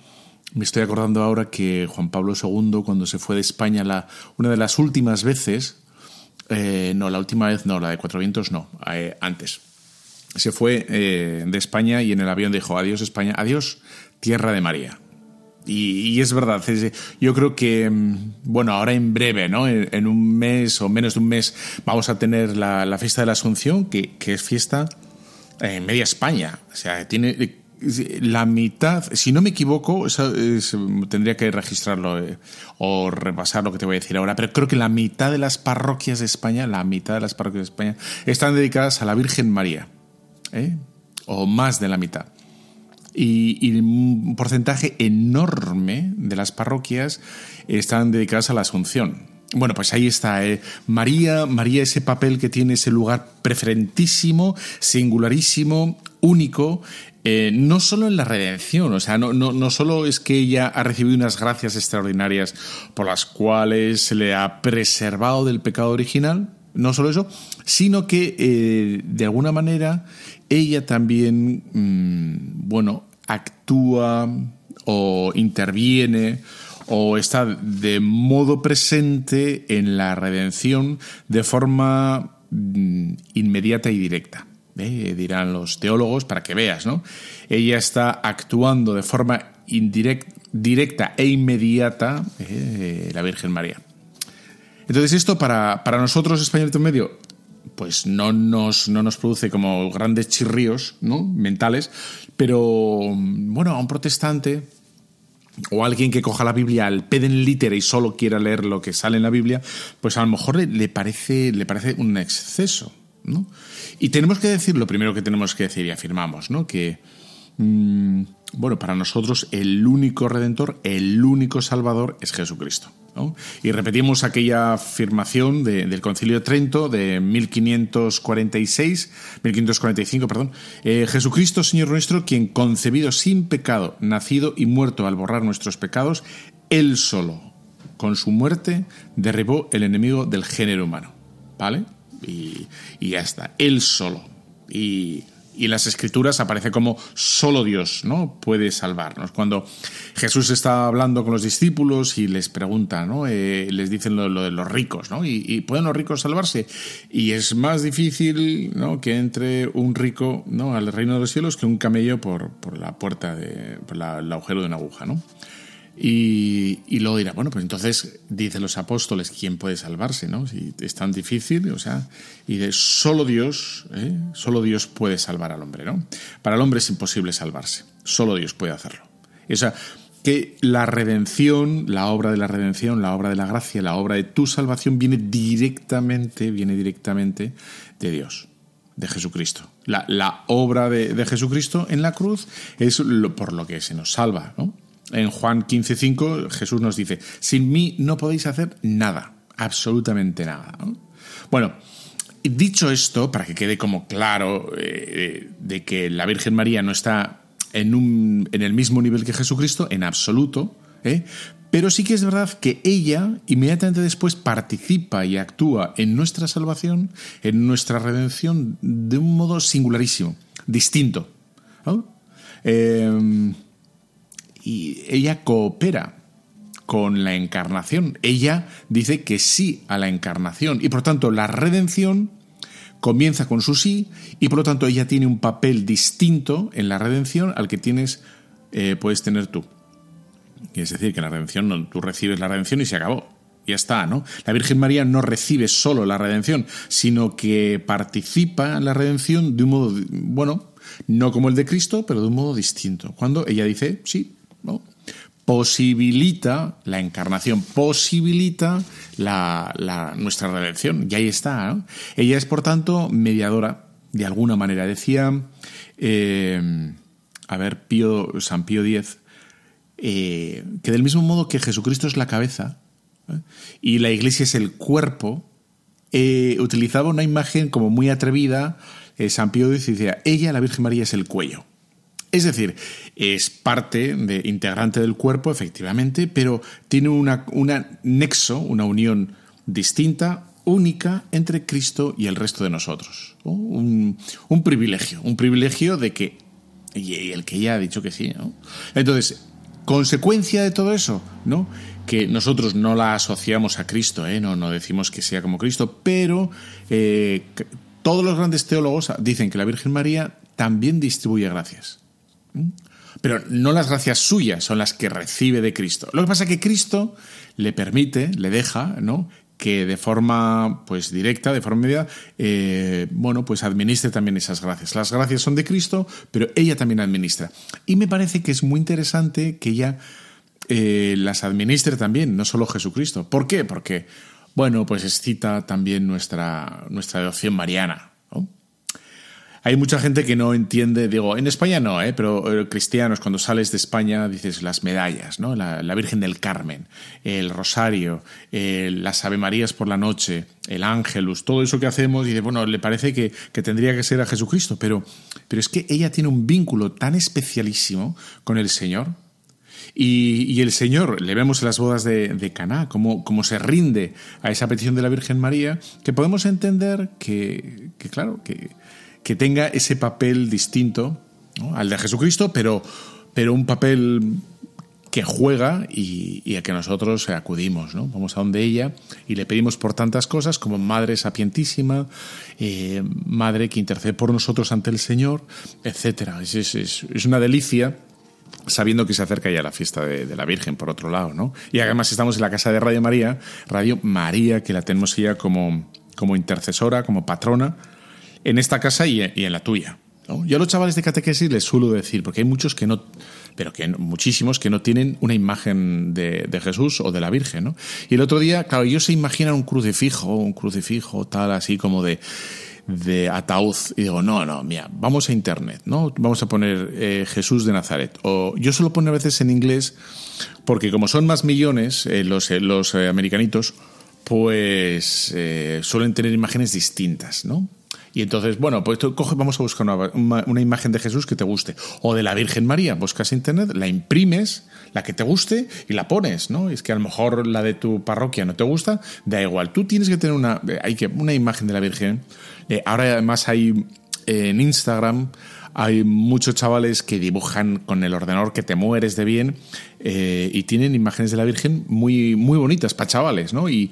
Speaker 3: me estoy acordando ahora que Juan Pablo II, cuando se fue de España la, una de las últimas veces, eh, no, la última vez no, la de Cuatro Vientos no, eh, antes. Se fue de España y en el avión dijo, adiós España, adiós tierra de María. Y, es verdad, yo creo que, mm, bueno, ahora en breve, ¿no? En, un mes o menos de un mes vamos a tener la, fiesta de la Asunción, que, es fiesta en media España. O sea, tiene,
Speaker 2: la mitad, si no me equivoco, tendría que registrarlo eh, o repasar lo que te voy a decir ahora, pero creo que la mitad de las parroquias de España, la mitad de las parroquias de España, están dedicadas a la Virgen María, ¿eh? o más de la mitad. Y, un porcentaje enorme de las parroquias están dedicadas a la Asunción. Bueno, pues ahí está. Eh. María, María, ese papel que tiene ese lugar preferentísimo, singularísimo, único, eh, no solo en la redención, o sea, no, no, no, solo es que ella ha recibido unas gracias extraordinarias por las cuales se le ha preservado del pecado original, no solo eso, sino que eh, de alguna manera ella también, mm, bueno, actúa o interviene o está de modo presente en la redención de forma mm, inmediata y directa. dirán los teólogos, para que veas, ¿no? Ella está actuando de forma directa e inmediata la Virgen María. Entonces esto para, para nosotros, Español Medio, pues no nos, no nos produce como grandes chirríos ¿no? mentales, pero bueno, a un protestante o alguien que coja la Biblia al peden litera y solo quiera leer lo que sale en la Biblia, pues a lo mejor le, parece, le parece un exceso. ¿no? Y tenemos que decir lo primero que tenemos que decir y afirmamos, ¿no? Que, mm, bueno, para nosotros el único redentor, el único salvador es Jesucristo. Y repetimos aquella afirmación del Concilio de Trento de 1546, 1545, perdón. Eh, Jesucristo, Señor nuestro, quien concebido sin pecado, nacido y muerto al borrar nuestros pecados, Él solo, con su muerte, derribó el enemigo del género humano. ¿Vale? y, ya está, él solo. Y, y las escrituras aparece como solo Dios no puede salvarnos. Cuando Jesús está hablando con los discípulos y les pregunta, ¿no? Eh, les dicen lo, de los ricos, ¿no? Y, pueden los ricos salvarse. Y es más difícil ¿no? que entre un rico ¿no? al reino de los cielos que un camello por, por la puerta, de, por el agujero de una aguja. ¿no? Y, luego dirá, bueno, pues entonces dicen los apóstoles, ¿quién puede salvarse? ¿no? Si es tan difícil, o sea, y de solo Dios, ¿eh? solo Dios puede salvar al hombre, ¿no? Para el hombre es imposible salvarse, solo Dios puede hacerlo. O sea, que la redención, la obra de la redención, la obra de la gracia, la obra de tu salvación viene directamente, viene directamente de Dios, de Jesucristo. La, obra de, de, Jesucristo en la cruz es lo, por lo que se nos salva, ¿no? En Juan 15:5 Jesús nos dice, sin mí no podéis hacer nada, absolutamente nada. Bueno, dicho esto, para que quede como claro eh, de que la Virgen María no está en, un, en el mismo nivel que Jesucristo, en absoluto, ¿eh? pero sí que es verdad que ella inmediatamente después participa y actúa en nuestra salvación, en nuestra redención, de un modo singularísimo, distinto. Eh, y ella coopera con la encarnación. Ella dice que sí a la encarnación y por tanto la redención comienza con su sí y por lo tanto ella tiene un papel distinto en la redención al que tienes eh, puedes tener tú. Es decir, que la redención tú recibes la redención y se acabó. Ya está, ¿no? La Virgen María no recibe solo la redención, sino que participa en la redención de un modo, bueno, no como el de Cristo, pero de un modo distinto. Cuando ella dice, sí, posibilita la encarnación, posibilita la, nuestra redención. Y ahí está. Ella es, por tanto, mediadora, de alguna manera. Decía, eh, a ver, Pío, San Pío X, eh, que del mismo modo que Jesucristo es la cabeza ¿eh? y la iglesia es el cuerpo, utilizaba una imagen como muy atrevida. San Pío X decía, ella, la Virgen María, es el cuello. Es decir, es parte de, integrante del cuerpo, efectivamente, pero tiene una, nexo, una unión distinta, única entre Cristo y el resto de nosotros. Un, privilegio, un privilegio de que, y el que ya ha dicho que sí. Entonces, consecuencia de todo eso, ¿no? que nosotros no la asociamos a Cristo, ¿eh? no, no decimos que sea como Cristo, pero eh, todos los grandes teólogos dicen que la Virgen María también distribuye gracias. Pero no las gracias suyas son las que recibe de Cristo. Lo que pasa es que Cristo le permite, le deja, ¿no? que de forma pues directa, de forma media, eh, bueno, pues administre también esas gracias. Las gracias son de Cristo, pero ella también administra. Y me parece que es muy interesante que ella eh, las administre también, no solo Jesucristo. ¿Por qué? Porque, bueno, pues excita también nuestra, nuestra devoción mariana. Hay mucha gente que no entiende, digo, en España no, ¿eh? pero eh, cristianos, cuando sales de España dices las medallas, ¿no? La, Virgen del Carmen, el Rosario, las Ave Marías por la noche, el Ángelus, todo eso que hacemos, y dice, bueno, le parece que, tendría que ser a Jesucristo, pero, pero es que ella tiene un vínculo tan especialísimo con el Señor. Y, el Señor, le vemos en las bodas de, Caná, cómo, se rinde a esa petición de la Virgen María, que podemos entender que, que claro, que, que tenga ese papel distinto al de Jesucristo, pero, pero un papel que juega y, a que nosotros acudimos, ¿no? Vamos a donde ella y le pedimos por tantas cosas como Madre sapientísima, eh, Madre que intercede por nosotros ante el Señor, etcétera. Es, es, una delicia sabiendo que se acerca ya la fiesta de, de, la Virgen, por otro lado, ¿no? Y además estamos en la casa de Radio María, Radio María, que la tenemos ella como, como intercesora, como patrona, en esta casa y, en la tuya. Yo a los chavales de catequesis les suelo decir, porque hay muchos que no, pero que muchísimos que no tienen una imagen de, Jesús o de la Virgen, ¿no? Y el otro día, claro, ellos se imaginan un crucifijo, un crucifijo tal, así como de, de ataúd. Y digo, no, no, mira, vamos a internet, ¿no? Vamos a poner eh, Jesús de Nazaret. O yo solo pongo a veces en inglés, porque como son más millones eh, los, eh, los americanitos, pues suelen tener imágenes distintas, ¿no? Y entonces, bueno, pues vamos a buscar una, imagen de Jesús que te guste. O de la Virgen María, buscas internet, la imprimes, la que te guste y la pones, ¿no? Es que a lo mejor la de tu parroquia no te gusta, da igual. Tú tienes que tener una, hay que, una imagen de la Virgen. Eh, ahora además hay en Instagram hay muchos chavales que dibujan con el ordenador que te mueres de bien eh, y tienen imágenes de la Virgen muy, muy bonitas para chavales, ¿no? Y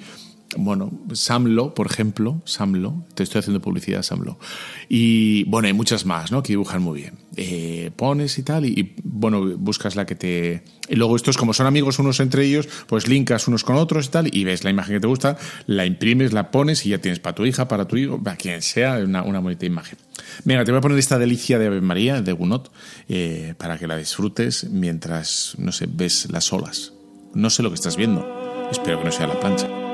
Speaker 2: bueno, Samlo, por ejemplo, Samlo, te estoy haciendo publicidad Samlo. Y bueno, hay muchas más, ¿no? Que dibujan muy bien. Eh, pones y tal, y, bueno, buscas la que te. Y luego estos, como son amigos unos entre ellos, pues linkas unos con otros y tal, y ves la imagen que te gusta, la imprimes, la pones y ya tienes para tu hija, para tu hijo, para quien sea, una, una bonita imagen. Venga, te voy a poner esta delicia de Ave María, de Gunot, eh, para que la disfrutes mientras, no sé, ves las olas. No sé lo que estás viendo. Espero que no sea la plancha.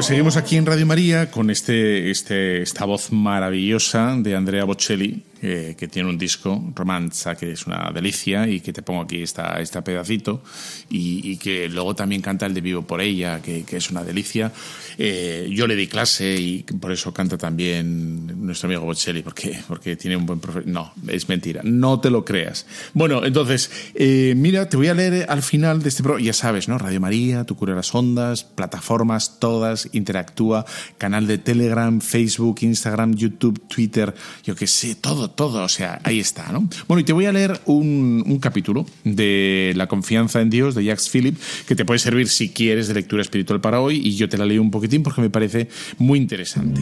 Speaker 2: Pues seguimos aquí en Radio María con este, este, esta voz maravillosa de Andrea Bocelli, eh, que tiene un disco, Romanza, que es una delicia y que te pongo aquí esta, este pedacito y, que luego también canta el de Vivo por ella, que, es una delicia. Eh, yo le di clase y por eso canta también nuestro amigo Bocelli, porque, porque tiene un buen profesor. No, es mentira, no te lo creas. Bueno, entonces, eh, mira, te voy a leer al final de este programa, ya sabes, ¿no? Radio María, Tu Cura las Ondas, plataformas todas, interactúa, canal de Telegram, Facebook, Instagram, YouTube, Twitter, yo qué sé, todo todo, o sea, ahí está, ¿no? Bueno, y te voy a leer un, un capítulo de La confianza en Dios de Jacques Philip, que te puede servir si quieres de lectura espiritual para hoy, y yo te la leo un poquitín porque me parece muy interesante.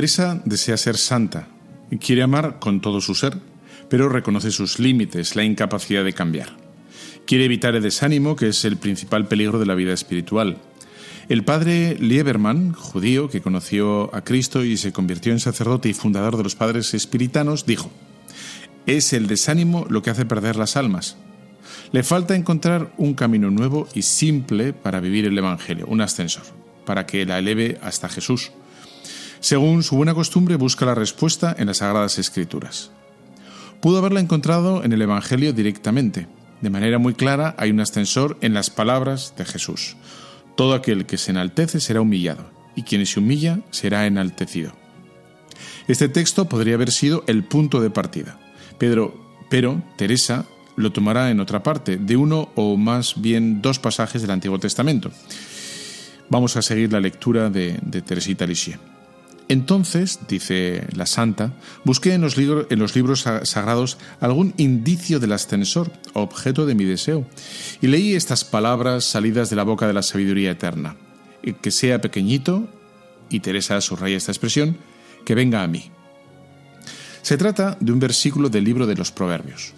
Speaker 2: Teresa desea ser santa y quiere amar con todo su ser, pero reconoce sus límites, la incapacidad de cambiar. Quiere evitar el desánimo, que es el principal peligro de la vida espiritual. El padre Lieberman, judío que conoció a Cristo y se convirtió en sacerdote y fundador de los padres espiritanos, dijo, es el desánimo lo que hace perder las almas. Le falta encontrar un camino nuevo y simple para vivir el Evangelio, un ascensor, para que la eleve hasta Jesús. Según su buena costumbre, busca la respuesta en las Sagradas Escrituras. Pudo haberla encontrado en el Evangelio directamente. De manera muy clara hay un ascensor en las palabras de Jesús. Todo aquel que se enaltece será humillado, y quien se humilla será enaltecido. Este texto podría haber sido el punto de partida, pero, Teresa lo tomará en otra parte, de uno o más bien dos pasajes del Antiguo Testamento. Vamos a seguir la lectura de, de Teresita Lisieux. Entonces, dice la santa, busqué en los, libros sagrados algún indicio del ascensor, objeto de mi deseo, y leí estas palabras salidas de la boca de la sabiduría eterna. Que sea pequeñito, y Teresa subraya esta expresión, que venga a mí. Se trata de un versículo del libro de los Proverbios.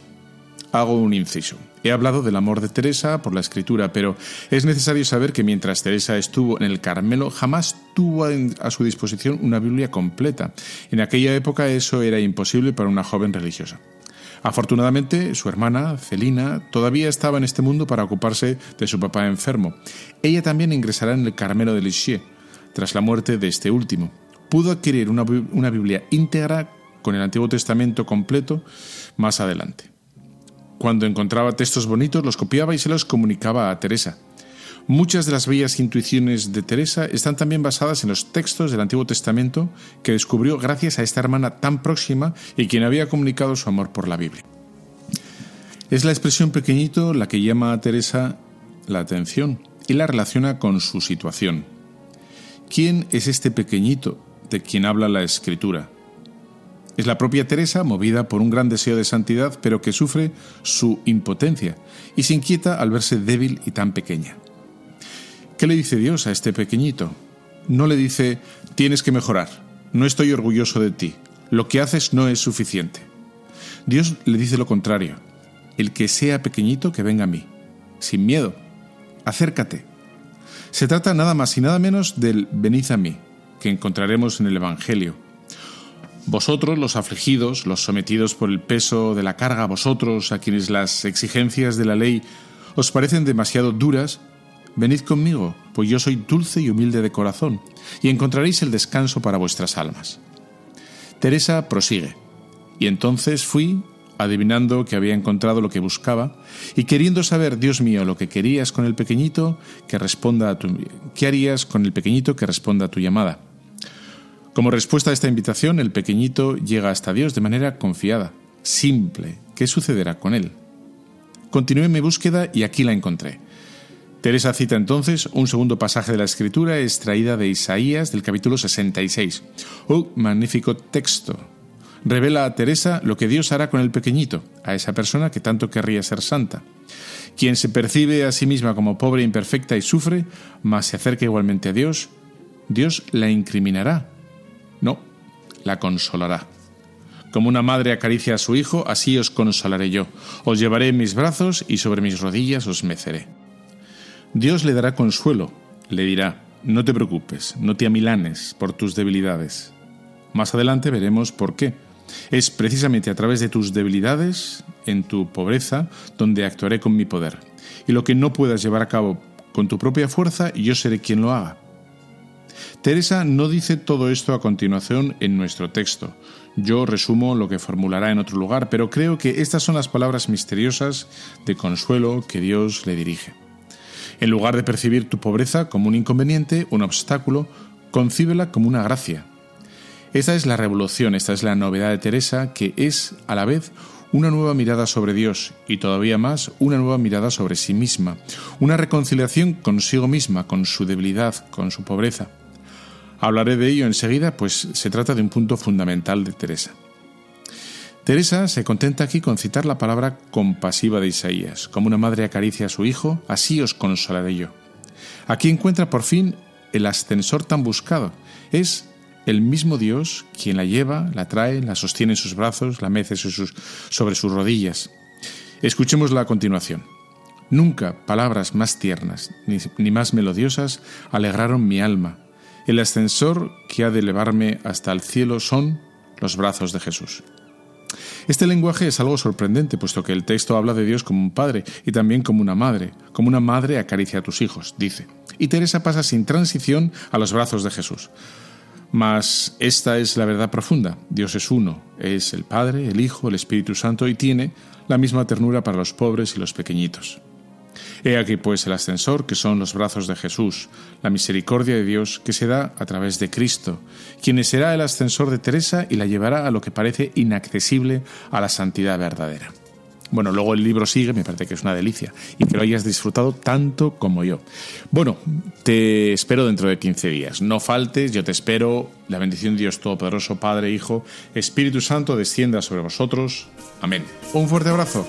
Speaker 2: Hago un inciso. He hablado del amor de Teresa por la escritura, pero es necesario saber que mientras Teresa estuvo en el Carmelo, jamás tuvo a su disposición una Biblia completa. En aquella época eso era imposible para una joven religiosa. Afortunadamente, su hermana, Celina, todavía estaba en este mundo para ocuparse de su papá enfermo. Ella también ingresará en el Carmelo de Lisieux, tras la muerte de este último. Pudo adquirir una, una Biblia íntegra con el Antiguo Testamento completo más adelante. Cuando encontraba textos bonitos los copiaba y se los comunicaba a Teresa. Muchas de las bellas intuiciones de Teresa están también basadas en los textos del Antiguo Testamento que descubrió gracias a esta hermana tan próxima y quien había comunicado su amor por la Biblia. Es la expresión pequeñito la que llama a Teresa la atención y la relaciona con su situación. ¿Quién es este pequeñito de quien habla la Escritura? Es la propia Teresa, movida por un gran deseo de santidad, pero que sufre su impotencia y se inquieta al verse débil y tan pequeña. ¿Qué le dice Dios a este pequeñito? No le dice, tienes que mejorar, no estoy orgulloso de ti, lo que haces no es suficiente. Dios le dice lo contrario, el que sea pequeñito que venga a mí, sin miedo, acércate. Se trata nada más y nada menos del venid a mí, que encontraremos en el Evangelio vosotros, los afligidos, los sometidos por el peso de la carga, vosotros, a quienes las exigencias de la ley os parecen demasiado duras, venid conmigo, pues yo soy dulce y humilde de corazón, y encontraréis el descanso para vuestras almas. Teresa prosigue, y entonces fui, adivinando que había encontrado lo que buscaba, y queriendo saber, Dios mío, lo que querías con el pequeñito que responda a tu, ¿qué harías con el pequeñito que responda a tu llamada? Como respuesta a esta invitación, el pequeñito llega hasta Dios de manera confiada, simple. ¿Qué sucederá con él? Continué mi búsqueda y aquí la encontré. Teresa cita entonces un segundo pasaje de la Escritura extraída de Isaías del capítulo 66. ¡Oh, magnífico texto! Revela a Teresa lo que Dios hará con el pequeñito, a esa persona que tanto querría ser santa. Quien se percibe a sí misma como pobre imperfecta y sufre, mas se acerca igualmente a Dios, Dios la incriminará no, la consolará. Como una madre acaricia a su hijo, así os consolaré yo. Os llevaré en mis brazos y sobre mis rodillas os meceré. Dios le dará consuelo, le dirá, no te preocupes, no te amilanes por tus debilidades. Más adelante veremos por qué. Es precisamente a través de tus debilidades, en tu pobreza, donde actuaré con mi poder. Y lo que no puedas llevar a cabo con tu propia fuerza, yo seré quien lo haga. Teresa no dice todo esto a continuación en nuestro texto. Yo resumo lo que formulará en otro lugar, pero creo que estas son las palabras misteriosas de consuelo que Dios le dirige. En lugar de percibir tu pobreza como un inconveniente, un obstáculo, concíbela como una gracia. Esta es la revolución, esta es la novedad de Teresa, que es a la vez una nueva mirada sobre Dios y todavía más una nueva mirada sobre sí misma, una reconciliación consigo misma, con su debilidad, con su pobreza. Hablaré de ello enseguida, pues se trata de un punto fundamental de Teresa. Teresa se contenta aquí con citar la palabra compasiva de Isaías, como una madre acaricia a su hijo, así os consolaré yo. Aquí encuentra por fin el ascensor tan buscado. Es el mismo Dios quien la lleva, la trae, la sostiene en sus brazos, la mece sobre sus rodillas. Escuchémosla a continuación. Nunca palabras más tiernas ni, ni más melodiosas alegraron mi alma el ascensor que ha de elevarme hasta el cielo son los brazos de Jesús. Este lenguaje es algo sorprendente, puesto que el texto habla de Dios como un padre y también como una madre, como una madre acaricia a tus hijos, dice. Y Teresa pasa sin transición a los brazos de Jesús. Mas esta es la verdad profunda. Dios es uno, es el Padre, el Hijo, el Espíritu Santo y tiene la misma ternura para los pobres y los pequeñitos. He aquí pues el ascensor, que son los brazos de Jesús, la misericordia de Dios que se da a través de Cristo, quien será el ascensor de Teresa y la llevará a lo que parece inaccesible a la santidad verdadera. Bueno, luego el libro sigue, me parece que es una delicia y que lo hayas disfrutado tanto como yo. Bueno, te espero dentro de 15 días. No faltes, yo te espero. La bendición de Dios Todopoderoso, Padre, Hijo, Espíritu Santo, descienda sobre vosotros. Amén. Un fuerte abrazo.